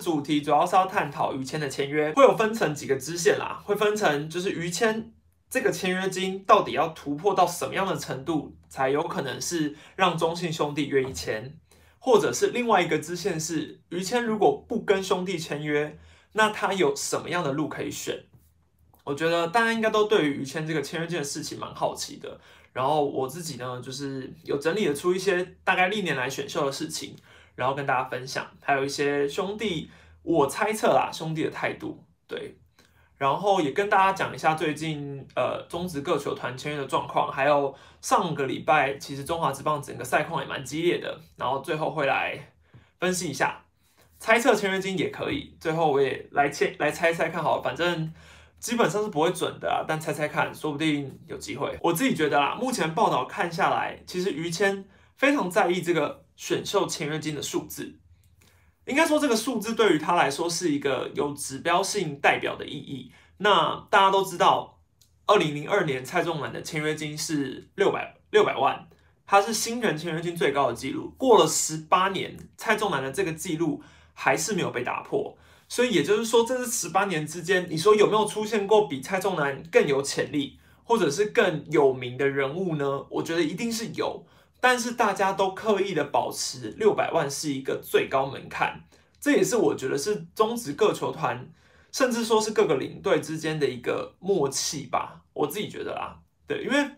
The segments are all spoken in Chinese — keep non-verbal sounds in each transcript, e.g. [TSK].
主题主要是要探讨于谦的签约，会有分成几个支线啦，会分成就是于谦这个签约金到底要突破到什么样的程度，才有可能是让中信兄弟愿意签，或者是另外一个支线是于谦如果不跟兄弟签约，那他有什么样的路可以选？我觉得大家应该都对于于谦这个签约金的事情蛮好奇的。然后我自己呢，就是有整理了出一些大概历年来选秀的事情，然后跟大家分享，还有一些兄弟，我猜测啦，兄弟的态度，对，然后也跟大家讲一下最近呃中职各球团签约的状况，还有上个礼拜其实中华职棒整个赛况也蛮激烈的，然后最后会来分析一下，猜测签约金也可以，最后我也来签来猜猜看好，反正。基本上是不会准的啊，但猜猜看，说不定有机会。我自己觉得啦，目前报道看下来，其实于谦非常在意这个选秀签约金的数字。应该说，这个数字对于他来说是一个有指标性代表的意义。那大家都知道，二零零二年蔡仲南的签约金是六百六百万，他是新人签约金最高的记录。过了十八年，蔡仲南的这个记录还是没有被打破。所以也就是说，这是十八年之间，你说有没有出现过比蔡仲南更有潜力，或者是更有名的人物呢？我觉得一定是有，但是大家都刻意的保持六百万是一个最高门槛，这也是我觉得是中职各球团，甚至说是各个领队之间的一个默契吧。我自己觉得啦，对，因为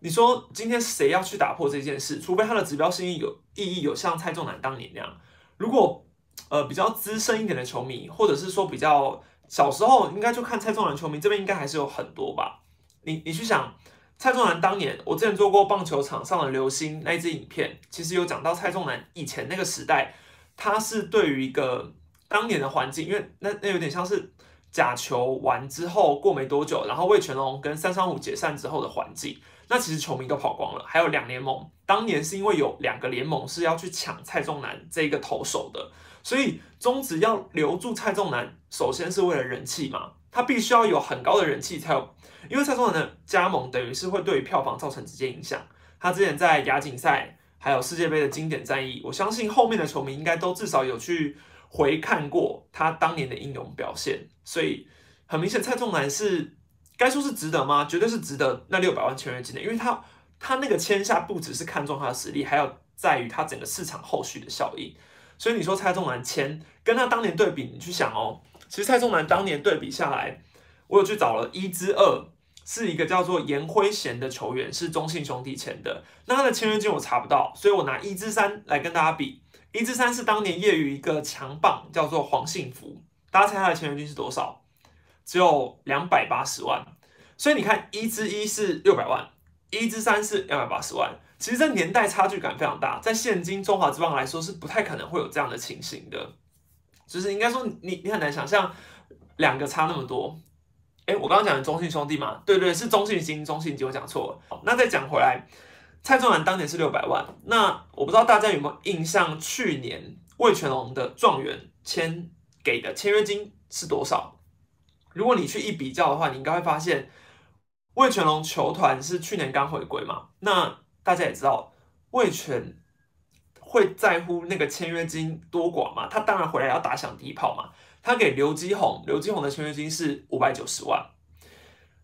你说今天谁要去打破这件事，除非他的指标性有意义，有像蔡仲南当年那样，如果。呃，比较资深一点的球迷，或者是说比较小时候，应该就看蔡仲南球迷这边应该还是有很多吧。你你去想，蔡仲南当年，我之前做过棒球场上的流星那一支影片，其实有讲到蔡仲南以前那个时代，他是对于一个当年的环境，因为那那有点像是假球完之后过没多久，然后魏全龙跟三三五解散之后的环境，那其实球迷都跑光了，还有两联盟，当年是因为有两个联盟是要去抢蔡仲南这个投手的。所以中职要留住蔡仲南，首先是为了人气嘛，他必须要有很高的人气才有，因为蔡仲南的加盟等于是会对于票房造成直接影响。他之前在亚锦赛还有世界杯的经典战役，我相信后面的球迷应该都至少有去回看过他当年的英勇表现。所以很明显，蔡仲南是该说是值得吗？绝对是值得那六百万签约金的，因为他他那个签下不只是看中他的实力，还有在于他整个市场后续的效应。所以你说蔡仲南签跟他当年对比，你去想哦，其实蔡仲南当年对比下来，我有去找了一之二，是一个叫做严辉贤的球员，是中信兄弟签的。那他的签约金我查不到，所以我拿一之三来跟大家比。一之三是当年业余一个强棒，叫做黄信福，大家猜他的签约金是多少？只有两百八十万。所以你看，一之一是六百万，一之三是两百八十万。其实这年代差距感非常大，在现今中华之棒来说是不太可能会有这样的情形的，就是应该说你你很难想象两个差那么多。哎，我刚刚讲的中信兄弟嘛，对对，是中信金，中信金，我讲错了。那再讲回来，蔡仲南当年是六百万，那我不知道大家有没有印象，去年魏全龙的状元签给的签约金是多少？如果你去一比较的话，你应该会发现魏全龙球团是去年刚回归嘛，那。大家也知道，魏全会在乎那个签约金多寡吗？他当然回来要打响第一炮嘛。他给刘基宏，刘基宏的签约金是五百九十万。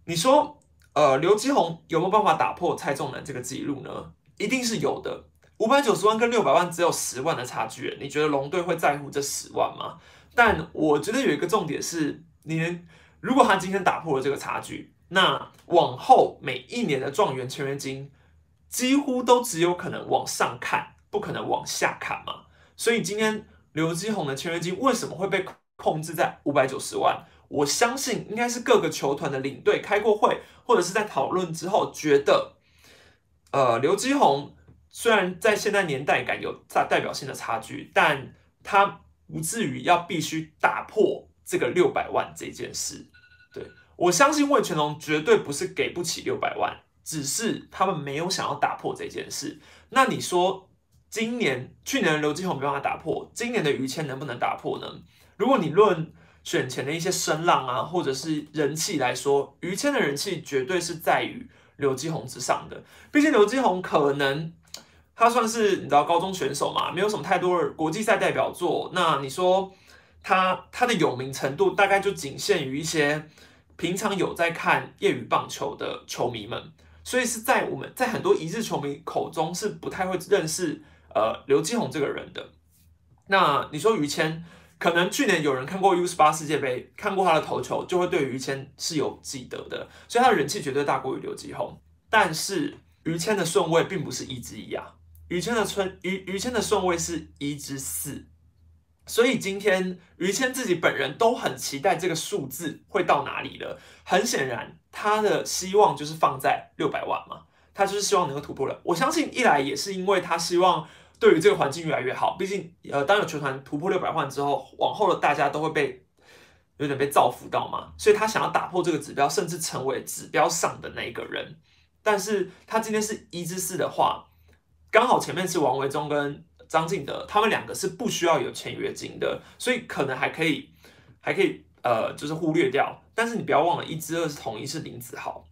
你说，呃，刘基宏有没有办法打破蔡仲南这个记录呢？一定是有的。五百九十万跟六百万只有十万的差距，你觉得龙队会在乎这十万吗？但我觉得有一个重点是，你如果他今天打破了这个差距，那往后每一年的状元签约金。几乎都只有可能往上看，不可能往下砍嘛。所以今天刘基宏的签约金为什么会被控制在五百九十万？我相信应该是各个球团的领队开过会，或者是在讨论之后觉得，呃，刘基宏虽然在现在年代感有在代表性的差距，但他不至于要必须打破这个六百万这件事。对我相信魏全龙绝对不是给不起六百万。只是他们没有想要打破这件事。那你说，今年、去年的刘继宏没办法打破，今年的于谦能不能打破呢？如果你论选前的一些声浪啊，或者是人气来说，于谦的人气绝对是在于刘继宏之上的。毕竟刘继宏可能他算是你知道高中选手嘛，没有什么太多的国际赛代表作。那你说他他的有名程度大概就仅限于一些平常有在看业余棒球的球迷们，所以是在我们在很多一日球迷口中是不太会认识呃刘基宏这个人的。那你说于谦，可能去年有人看过 U 十八世界杯，看过他的投球，就会对于谦是有记得的，所以他的人气绝对大过于刘基宏。但是于谦的顺位并不是一之一啊，于谦的顺于于谦的顺位是一之四。所以今天于谦自己本人都很期待这个数字会到哪里了。很显然，他的希望就是放在六百万嘛，他就是希望能够突破了。我相信一来也是因为他希望对于这个环境越来越好。毕竟，呃，当有球团突破六百万之后，往后的大家都会被有点被造福到嘛，所以他想要打破这个指标，甚至成为指标上的那一个人。但是他今天是一之四的话，刚好前面是王维忠跟。张敬德他们两个是不需要有签约金的，所以可能还可以，还可以呃，就是忽略掉。但是你不要忘了，一支二是同一是林子豪。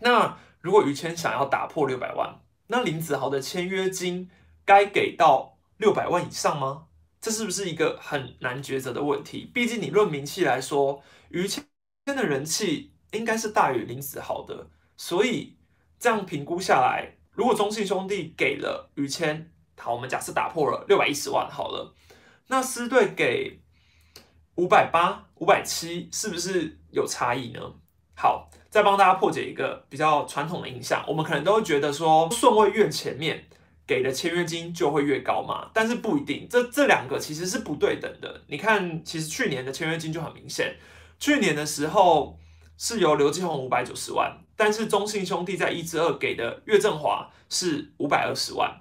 那如果于谦想要打破六百万，那林子豪的签约金该给到六百万以上吗？这是不是一个很难抉择的问题？毕竟你论名气来说，于谦的人气应该是大于林子豪的，所以这样评估下来，如果中信兄弟给了于谦。好，我们假设打破了六百一十万好了，那狮队给五百八、五百七，是不是有差异呢？好，再帮大家破解一个比较传统的印象，我们可能都会觉得说顺位越前面给的签约金就会越高嘛，但是不一定，这这两个其实是不对等的。你看，其实去年的签约金就很明显，去年的时候是由刘继宏五百九十万，但是中信兄弟在一至二给的岳振华是五百二十万。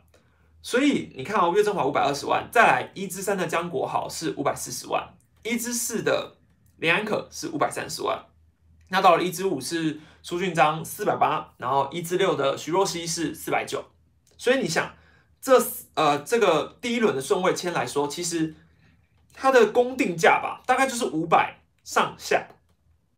所以你看哦，岳振华五百二十万，再来一至三的江国豪是五百四十万，一至四的林安可是五百三十万，那到了一支五是苏俊章四百八，然后一支六的徐若曦是四百九，所以你想这呃这个第一轮的顺位签来说，其实它的公定价吧，大概就是五百上下，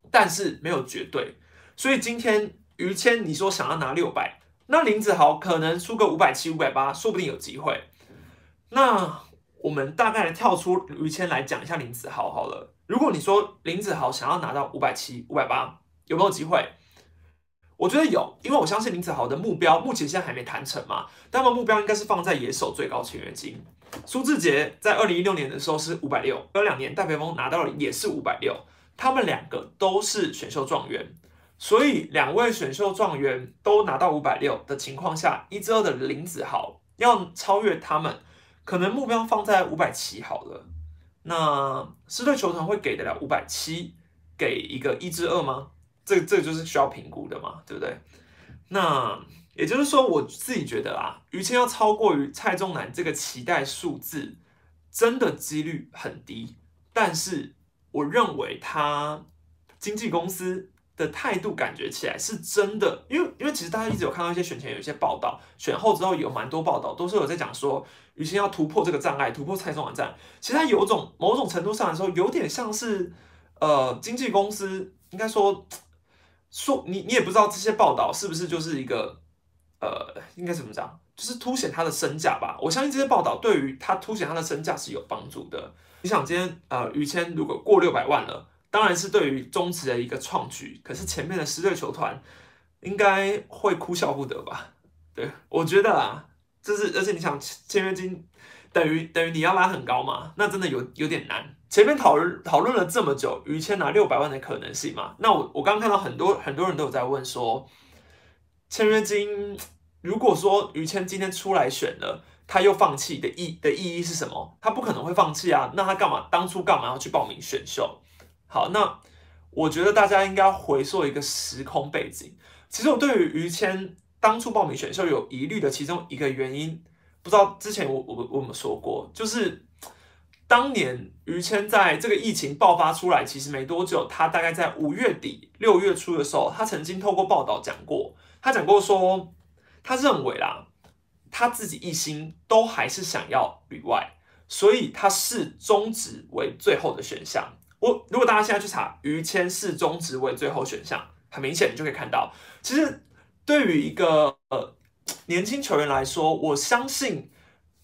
但是没有绝对，所以今天于谦你说想要拿六百。那林子豪可能出个五百七、五百八，说不定有机会。那我们大概跳出于谦来讲一下林子豪好了。如果你说林子豪想要拿到五百七、五百八，有没有机会？我觉得有，因为我相信林子豪的目标目前现在还没谈成嘛。他们目标应该是放在野手最高签约金。苏志杰在二零一六年的时候是五百六，有两年戴培峰拿到了也是五百六，他们两个都是选秀状元。所以两位选秀状元都拿到五百六的情况下，一支二的林子豪要超越他们，可能目标放在五百七好了。那狮队球团会给得了五百七给一个一至二吗？这这就是需要评估的嘛，对不对？那也就是说，我自己觉得啊，于谦要超过于蔡仲南这个期待数字，真的几率很低。但是我认为他经纪公司。的态度感觉起来是真的，因为因为其实大家一直有看到一些选前有一些报道，选后之后有蛮多报道都是有在讲说，于谦要突破这个障碍，突破蔡中网站。其实他有种某种程度上来说，有点像是呃经纪公司，应该说说你你也不知道这些报道是不是就是一个呃应该怎么讲，就是凸显他的身价吧。我相信这些报道对于他凸显他的身价是有帮助的。你想今天呃于谦如果过六百万了。当然是对于中职的一个创举，可是前面的十队球团应该会哭笑不得吧？对我觉得啊，就是而且你想签约金等于等于你要拉很高嘛，那真的有有点难。前面讨论讨论了这么久，于谦拿六百万的可能性嘛？那我我刚刚看到很多很多人都有在问说，签约金如果说于谦今天出来选了，他又放弃的意的意义是什么？他不可能会放弃啊，那他干嘛当初干嘛要去报名选秀？好，那我觉得大家应该回溯一个时空背景。其实我对于于谦当初报名选秀有疑虑的其中一个原因，不知道之前我我我们说过，就是当年于谦在这个疫情爆发出来其实没多久，他大概在五月底六月初的时候，他曾经透过报道讲过，他讲过说，他认为啦，他自己一心都还是想要旅外，所以他视中职为最后的选项。我如果大家现在去查于谦是中职为最后选项，很明显你就可以看到，其实对于一个呃年轻球员来说，我相信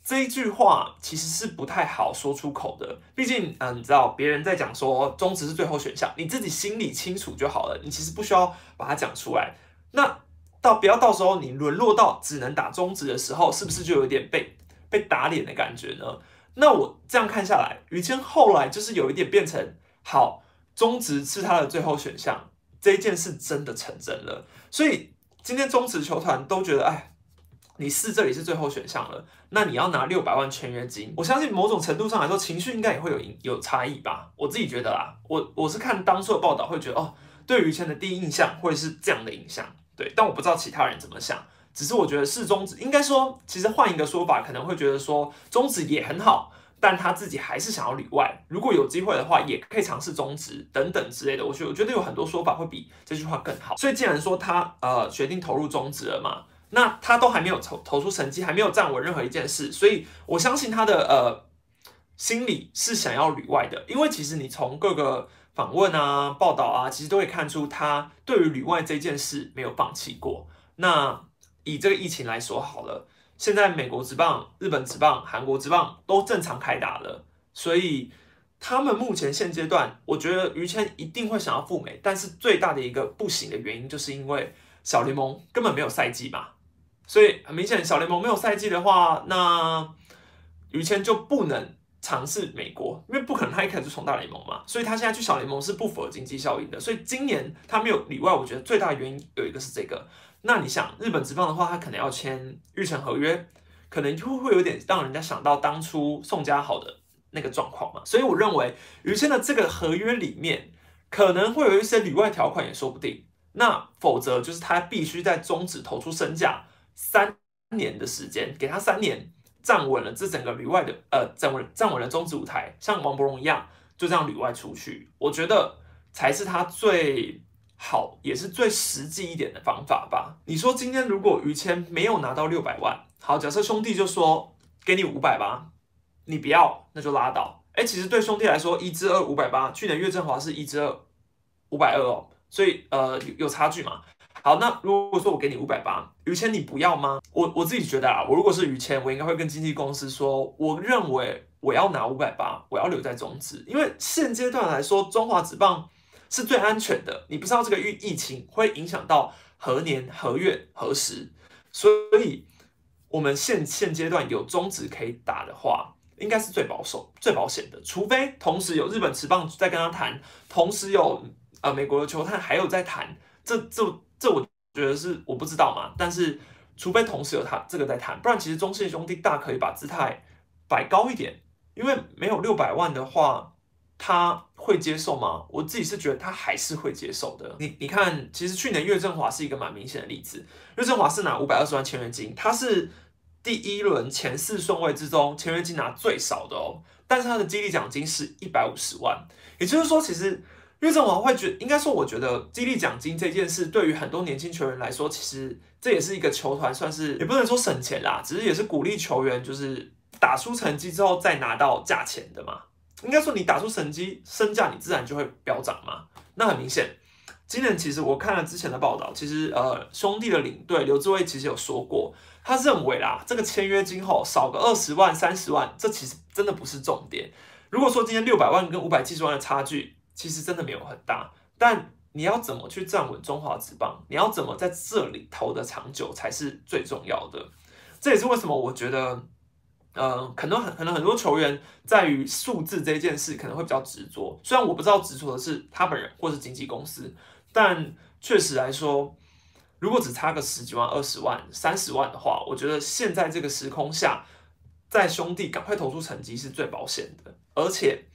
这一句话其实是不太好说出口的，毕竟，嗯，你知道别人在讲说中职是最后选项，你自己心里清楚就好了，你其实不需要把它讲出来。那到不要到时候你沦落到只能打中职的时候，是不是就有点被被打脸的感觉呢？那我这样看下来，于谦后来就是有一点变成好中职是他的最后选项，这一件事真的成真了，所以今天中职球团都觉得，哎。你是这里是最后选项了，那你要拿六百万签约金，我相信某种程度上来说，情绪应该也会有有差异吧。我自己觉得啦，我我是看当初的报道会觉得，哦，对于签的第一印象会是这样的印象，对，但我不知道其他人怎么想。只是我觉得是中职，应该说，其实换一个说法，可能会觉得说中职也很好，但他自己还是想要里外，如果有机会的话，也可以尝试中职等等之类的。我觉得我觉得有很多说法会比这句话更好。所以既然说他呃决定投入中职了嘛。那他都还没有投投出成绩，还没有站稳任何一件事，所以我相信他的呃心里是想要旅外的，因为其实你从各个访问啊、报道啊，其实都会看出他对于旅外这件事没有放弃过。那以这个疫情来说好了，现在美国职棒、日本职棒、韩国职棒都正常开打了，所以他们目前现阶段，我觉得于谦一定会想要赴美，但是最大的一个不行的原因，就是因为小联盟根本没有赛季嘛。所以很明显，小联盟没有赛季的话，那于谦就不能尝试美国，因为不可能他一开始就从大联盟嘛。所以他现在去小联盟是不符合经济效应的。所以今年他没有里外，我觉得最大的原因有一个是这个。那你想日本职棒的话，他可能要签日成合约，可能就会有点让人家想到当初宋家豪的那个状况嘛。所以我认为于谦的这个合约里面可能会有一些里外条款也说不定。那否则就是他必须在终止投出身价。三年的时间，给他三年站稳了这整个旅外的呃站稳站稳了中职舞台，像王伯荣一样，就这样旅外出去，我觉得才是他最好也是最实际一点的方法吧。你说今天如果于谦没有拿到六百万，好，假设兄弟就说给你五百八，你不要那就拉倒。哎，其实对兄弟来说，一至二五百八，去年岳振华是一至二五百二哦，所以呃有有差距嘛。好，那如果说我给你五百八，于谦你不要吗？我我自己觉得啊，我如果是于谦，我应该会跟经纪公司说，我认为我要拿五百八，我要留在中职，因为现阶段来说，中华职棒是最安全的。你不知道这个疫疫情会影响到何年何月何时，所以我们现现阶段有中职可以打的话，应该是最保守、最保险的。除非同时有日本职棒在跟他谈，同时有呃美国的球探还有在谈，这这。觉得是我不知道嘛，但是除非同时有他这个在谈，不然其实中信兄弟大可以把姿态摆高一点，因为没有六百万的话，他会接受吗？我自己是觉得他还是会接受的。你你看，其实去年岳振华是一个蛮明显的例子，岳振华是拿五百二十万签约金，他是第一轮前四顺位之中签约金拿最少的哦，但是他的激励奖金是一百五十万，也就是说，其实。岳振华会觉，应该说，我觉得激励奖金这件事，对于很多年轻球员来说，其实这也是一个球团算是，也不能说省钱啦，只是也是鼓励球员，就是打出成绩之后再拿到价钱的嘛。应该说，你打出成绩，身价你自然就会飙涨嘛。那很明显，今年其实我看了之前的报道，其实呃，兄弟的领队刘志伟其实有说过，他认为啦，这个签约金后少个二十万、三十万，这其实真的不是重点。如果说今天六百万跟五百七十万的差距，其实真的没有很大，但你要怎么去站稳中华职棒？你要怎么在这里投的长久才是最重要的。这也是为什么我觉得，呃，可能很可能很多球员在于数字这件事可能会比较执着。虽然我不知道执着的是他本人或是经纪公司，但确实来说，如果只差个十几万、二十万、三十万的话，我觉得现在这个时空下，在兄弟赶快投出成绩是最保险的，而且。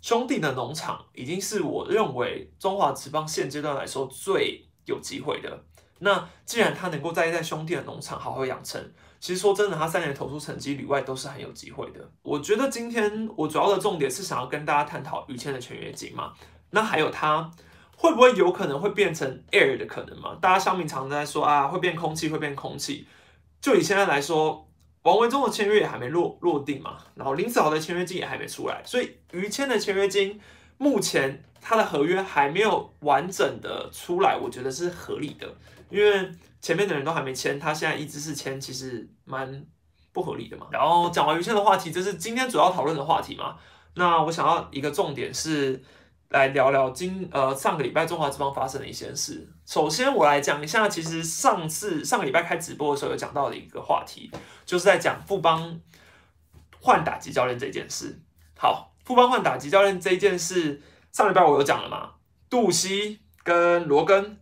兄弟的农场已经是我认为中华职棒现阶段来说最有机会的。那既然他能够在在兄弟的农场好好养成，其实说真的，他三年投出成绩里外都是很有机会的。我觉得今天我主要的重点是想要跟大家探讨于谦的全约金嘛。那还有他会不会有可能会变成 air 的可能嘛？大家香民常在说啊，会变空气，会变空气。就以现在来说。王文忠的签约也还没落落定嘛，然后林子豪的签约金也还没出来，所以于谦的签约金目前他的合约还没有完整的出来，我觉得是合理的，因为前面的人都还没签，他现在一直是签，其实蛮不合理的嘛。然后讲完于谦的话题，这是今天主要讨论的话题嘛。那我想要一个重点是来聊聊今呃上个礼拜中华之邦发生的一些事。首先我来讲一下，其实上次上个礼拜开直播的时候有讲到的一个话题，就是在讲富邦换打击教练这件事。好，富邦换打击教练这件事，上礼拜我有讲了嘛？杜西跟罗根。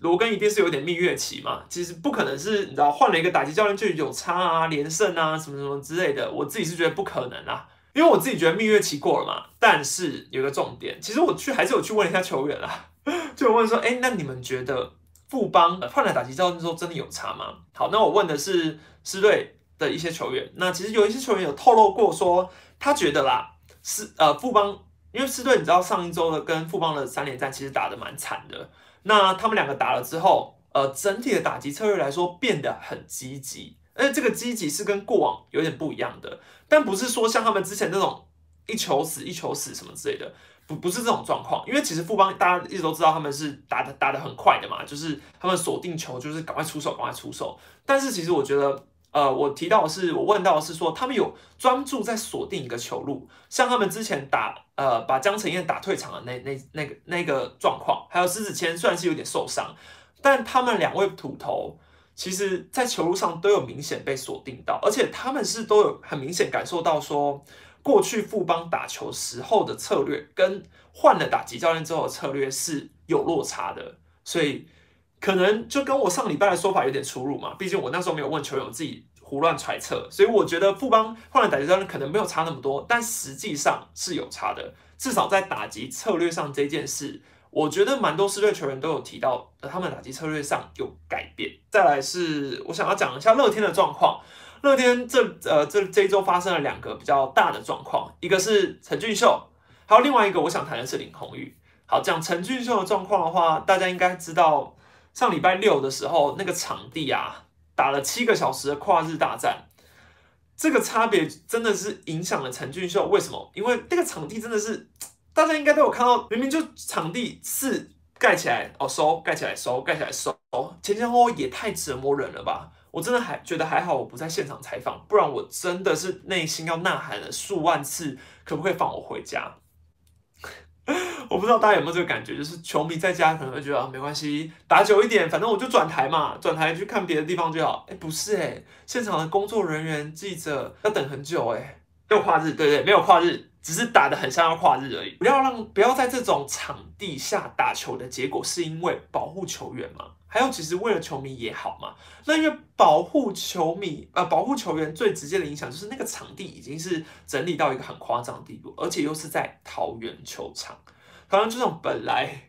罗根一定是有点蜜月期嘛，其实不可能是你知道换了一个打击教练就有差啊，连胜啊什么什么之类的，我自己是觉得不可能啊，因为我自己觉得蜜月期过了嘛。但是有个重点，其实我去还是有去问一下球员啦，[LAUGHS] 就问说，哎，那你们觉得富邦换了打击教练之后真的有差吗？好，那我问的是狮队的一些球员，那其实有一些球员有透露过说，他觉得啦，是呃富邦，因为狮队你知道上一周的跟富邦的三连战其实打的蛮惨的。那他们两个打了之后，呃，整体的打击策略来说变得很积极，而且这个积极是跟过往有点不一样的，但不是说像他们之前那种一球死一球死什么之类的，不不是这种状况，因为其实富邦大家一直都知道他们是打的打的很快的嘛，就是他们锁定球就是赶快出手赶快出手，但是其实我觉得。呃，我提到的是，我问到的是说，他们有专注在锁定一个球路，像他们之前打呃把江承燕打退场的那那那个那个状况，还有狮子谦虽然是有点受伤，但他们两位土头其实在球路上都有明显被锁定到，而且他们是都有很明显感受到说，过去富邦打球时候的策略跟换了打击教练之后的策略是有落差的，所以。可能就跟我上礼拜的说法有点出入嘛，毕竟我那时候没有问球友，自己胡乱揣测，所以我觉得富邦换了打击教练可能没有差那么多，但实际上是有差的，至少在打击策略上这件事，我觉得蛮多狮队球员都有提到，他们打击策略上有改变。再来是我想要讲一下乐天的状况，乐天这呃这这一周发生了两个比较大的状况，一个是陈俊秀，还有另外一个我想谈的是林红宇。好，讲陈俊秀的状况的话，大家应该知道。上礼拜六的时候，那个场地啊，打了七个小时的跨日大战，这个差别真的是影响了陈俊秀。为什么？因为那个场地真的是，大家应该都有看到，明明就场地是盖起来哦收，盖起来收，盖起来收，前前后后也太折磨人了吧！我真的还觉得还好，我不在现场采访，不然我真的是内心要呐喊了数万次，可不可以放我回家？[LAUGHS] 我不知道大家有没有这个感觉，就是球迷在家可能会觉得啊没关系，打久一点，反正我就转台嘛，转台去看别的地方就好。哎，不是哎，现场的工作人员、记者要等很久哎，没有跨日，对对，没有跨日。只是打的很像要跨日而已，不要让不要在这种场地下打球的结果，是因为保护球员嘛？还有其实为了球迷也好嘛？那因为保护球迷呃保护球员最直接的影响就是那个场地已经是整理到一个很夸张的地步，而且又是在桃园球场，桃园球场本来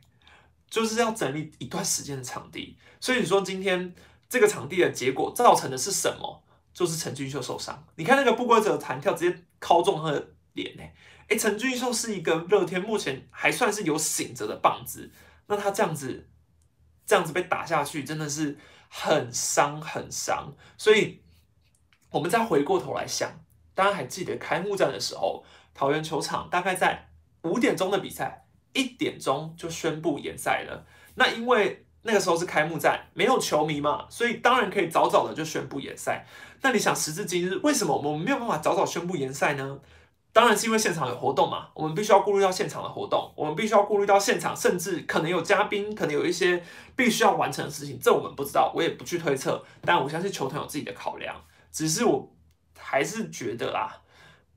就是要整理一段时间的场地，所以你说今天这个场地的结果造成的是什么？就是陈俊秀受伤，你看那个不规则弹跳直接敲中他的脸呢。哎，陈俊秀是一个乐天目前还算是有醒着的棒子，那他这样子这样子被打下去，真的是很伤很伤。所以，我们再回过头来想，大家还记得开幕战的时候，桃园球场大概在五点钟的比赛，一点钟就宣布延赛了。那因为那个时候是开幕战，没有球迷嘛，所以当然可以早早的就宣布延赛。那你想，时至今日，为什么我们没有办法早早宣布延赛呢？当然是因为现场有活动嘛，我们必须要顾虑到现场的活动，我们必须要顾虑到现场，甚至可能有嘉宾，可能有一些必须要完成的事情，这我们不知道，我也不去推测。但我相信球团有自己的考量，只是我还是觉得啦，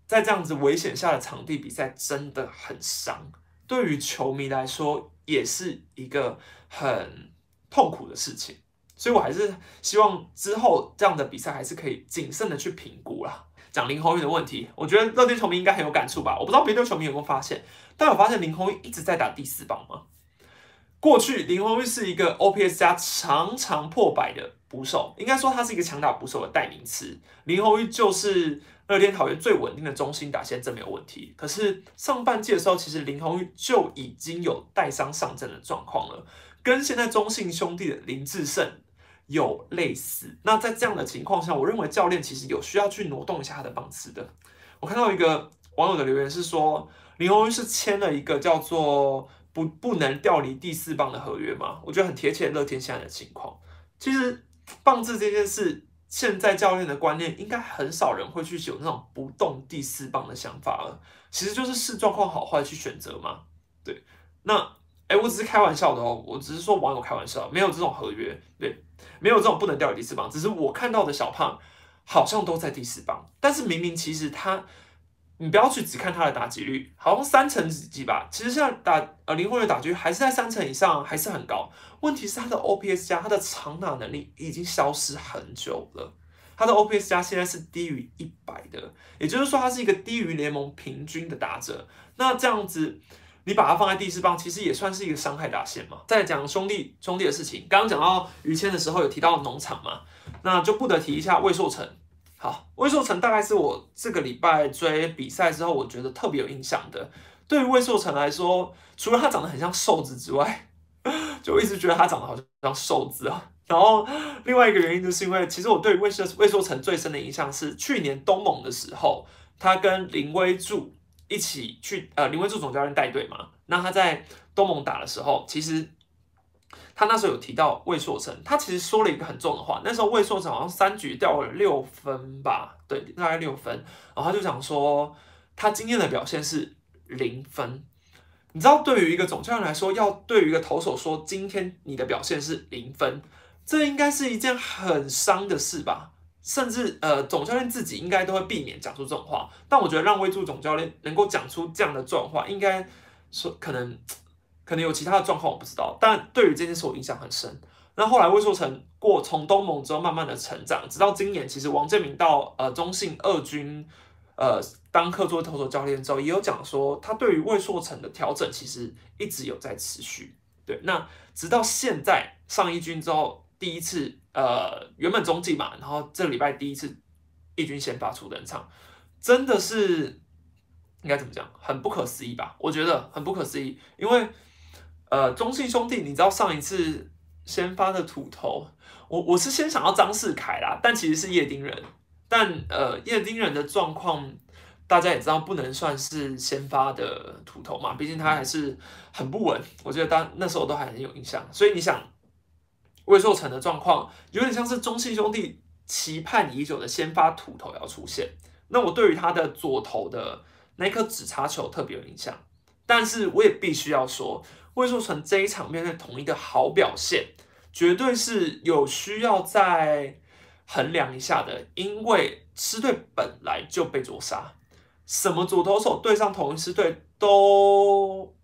在这样子危险下的场地比赛真的很伤，对于球迷来说也是一个很痛苦的事情，所以我还是希望之后这样的比赛还是可以谨慎的去评估啦。讲林红玉的问题，我觉得乐天球迷应该很有感触吧。我不知道别的球迷有没有发现，但我发现林红玉一直在打第四棒吗？过去林红玉是一个 OPS 加常常破百的捕手，应该说他是一个强打捕手的代名词。林红玉就是乐天桃园最稳定的中心打线，这没有问题。可是上半季的时候，其实林红玉就已经有带伤上阵的状况了，跟现在中信兄弟的林志胜。有类似，那在这样的情况下，我认为教练其实有需要去挪动一下他的棒次的。我看到一个网友的留言是说，林鸿是签了一个叫做不不能调离第四棒的合约嘛？我觉得很贴切乐天现在的情况。其实棒次这件事现在教练的观念，应该很少人会去有那种不动第四棒的想法了。其实就是视状况好坏去选择嘛。对，那，我只是开玩笑的哦，我只是说网友开玩笑，没有这种合约，对，没有这种不能掉第四棒。只是我看到的小胖好像都在第四棒，但是明明其实他，你不要去只看他的打击率，好像三成几吧。其实现在打呃灵魂的打击率还是在三成以上，还是很高。问题是他的 OPS 加他的长打能力已经消失很久了，他的 OPS 加现在是低于一百的，也就是说他是一个低于联盟平均的打者。那这样子，你把它放在第四棒，其实也算是一个伤害打线嘛。再讲兄弟兄弟的事情，刚刚讲到于谦的时候有提到农场嘛，那就不得提一下魏硕成。好，魏硕成大概是我这个礼拜追比赛之后，我觉得特别有印象的。对于魏硕成来说，除了他长得很像瘦子之外，[LAUGHS] 就一直觉得他长得好像瘦子啊，然后另外一个原因就是因为，其实我对魏硕魏硕成最深的印象是去年东盟的时候，他跟林威柱一起去，呃，林威柱总教练带队嘛，那他在东盟打的时候，其实他那时候有提到魏硕成，他其实说了一个很重的话，那时候魏硕成好像三局掉了六分吧，对，大概六分，然后他就讲说他今天的表现是零分。你知道，对于一个总教练来说，要对于一个投手说今天你的表现是零分，这应该是一件很伤的事吧？甚至呃，总教练自己应该都会避免讲出这种话。但我觉得让威助总教练能够讲出这样的状况，应该说可能 [TSK] 可能有其他的状况我不知道。但对于这件事我印象很深。那后来魏硕成过从东盟之后慢慢的成长，直到今年，其实王建民到呃中信二军。呃，当客座投手教练之后，也有讲说他对于魏硕成的调整其实一直有在持续。对，那直到现在上一军之后，第一次呃原本中继嘛，然后这礼拜第一次一军先发出登场，真的是应该怎么讲，很不可思议吧？我觉得很不可思议，因为呃中信兄弟，你知道上一次先发的土头，我我是先想到张世凯啦，但其实是叶丁人。但呃，叶丁人的状况，大家也知道，不能算是先发的土头嘛，毕竟他还是很不稳。我觉得当那时候都还很有印象，所以你想，魏硕成的状况有点像是中信兄弟期盼已久的先发土头要出现。那我对于他的左投的那颗直插球特别有印象，但是我也必须要说，魏硕成这一场面对同一个好表现，绝对是有需要再。衡量一下的，因为狮队本来就被捉杀，什么左投手对上同一狮队都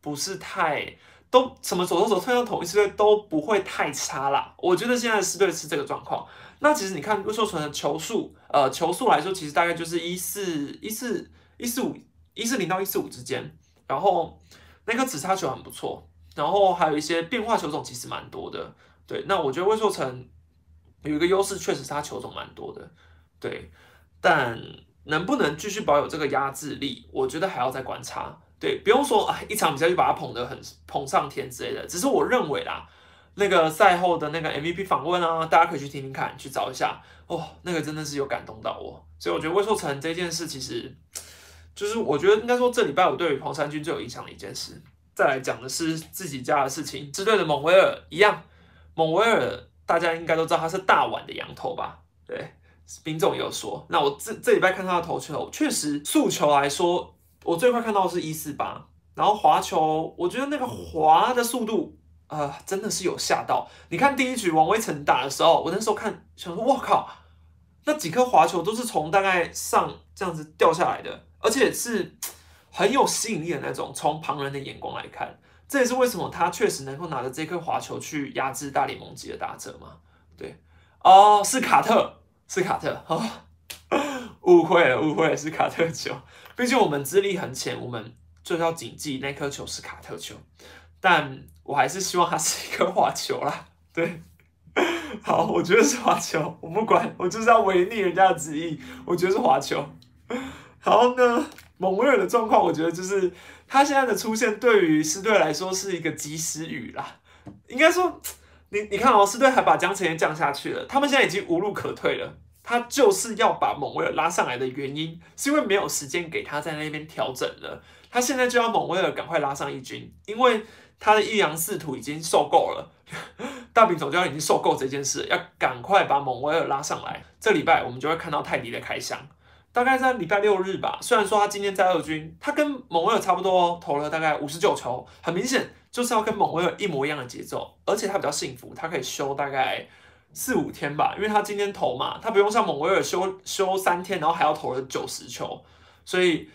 不是太都什么左投手对上同一狮队都不会太差啦。我觉得现在狮队是这个状况。那其实你看魏硕成的球速，呃，球速来说，其实大概就是一四一四一四五一四零到一四五之间。然后那个直插球很不错，然后还有一些变化球种其实蛮多的。对，那我觉得魏硕成。有一个优势，确实是他球种蛮多的，对，但能不能继续保有这个压制力，我觉得还要再观察。对，不用说啊，一场比赛就把他捧得很捧上天之类的。只是我认为啦，那个赛后的那个 MVP 访问啊，大家可以去听听看，去找一下哦，那个真的是有感动到我。所以我觉得魏硕成这件事，其实就是我觉得应该说这礼拜我对于黄山军最有影响的一件事。再来讲的是自己家的事情，支队的蒙威尔一样，蒙威尔。大家应该都知道他是大碗的羊头吧？对，兵总也有说。那我这这礼拜看他的投球，确实速球来说，我最快看到是一四八，然后滑球，我觉得那个滑的速度，呃，真的是有吓到。你看第一局王威成打的时候，我那时候看，想说，我靠，那几颗滑球都是从大概上这样子掉下来的，而且是很有吸引力的那种。从旁人的眼光来看。这也是为什么他确实能够拿着这颗滑球去压制大联盟级的打者嘛？对，哦，是卡特，是卡特，哦，[LAUGHS] 误会了，误会了，是卡特球。毕竟我们资历很浅，我们就是要谨记那颗球是卡特球。但我还是希望它是一颗滑球啦。对，[LAUGHS] 好，我觉得是滑球，我不管，我就是要违逆人家的旨意，我觉得是滑球。[LAUGHS] 好呢，蒙威尔的状况，我觉得就是。他现在的出现对于狮队来说是一个及时雨啦，应该说，你你看哦，狮队还把江晨彦降下去了，他们现在已经无路可退了。他就是要把蒙威尔拉上来的原因，是因为没有时间给他在那边调整了。他现在就要蒙威尔赶快拉上一军，因为他的一阳四土已经受够了。[LAUGHS] 大饼总教练已经受够这件事，要赶快把蒙威尔拉上来。这礼拜我们就会看到泰迪的开箱，大概在礼拜六日吧。虽然说他今天在二军，他跟蒙威尔差不多，投了大概五十九球，很明显就是要跟蒙威尔一模一样的节奏，而且他比较幸福，他可以休大概四五天吧，因为他今天投嘛，他不用像蒙威尔休休三天，然后还要投了九十球，所以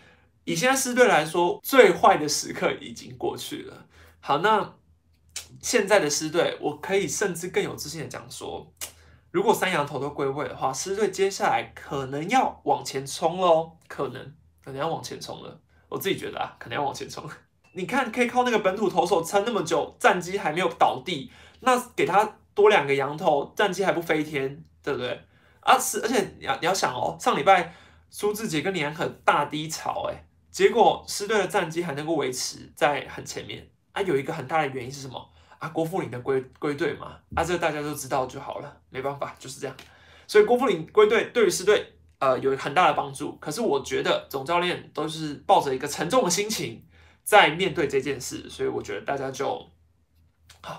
以现在狮队来说，最坏的时刻已经过去了。好，那。现在的狮队，我可以甚至更有自信的讲说，如果三羊头都归位的话，狮队接下来可能要往前冲喽，可能可能要往前冲了。我自己觉得啊，可能要往前冲。[LAUGHS] 你看，可以靠那个本土投手撑那么久，战机还没有倒地，那给他多两个羊头，战绩还不飞天，对不对？啊，是，而且你要你要想哦，上礼拜苏志杰跟李安可大低潮，哎，结果狮队的战绩还能够维持在很前面。啊，有一个很大的原因是什么？啊，郭富林的归归队嘛，啊，这个大家都知道就好了，没办法，就是这样。所以郭富林归队对于狮队呃有很大的帮助。可是我觉得总教练都是抱着一个沉重的心情在面对这件事，所以我觉得大家就，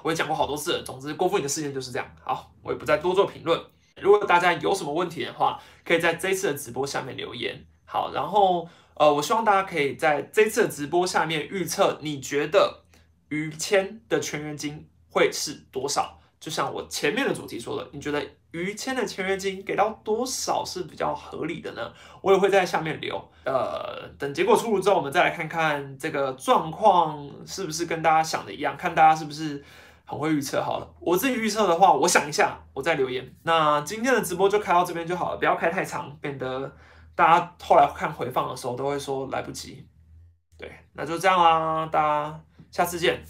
我也讲过好多次了。总之，郭富城的事件就是这样。好，我也不再多做评论。如果大家有什么问题的话，可以在这次的直播下面留言。好，然后呃，我希望大家可以在这次的直播下面预测，你觉得。于谦的全员金会是多少？就像我前面的主题说的，你觉得于谦的签约金给到多少是比较合理的呢？我也会在下面留。呃，等结果出炉之后，我们再来看看这个状况是不是跟大家想的一样，看大家是不是很会预测。好了，我自己预测的话，我想一下，我再留言。那今天的直播就开到这边就好了，不要开太长，免得大家后来看回放的时候都会说来不及。对，那就这样啦，大家。下次见。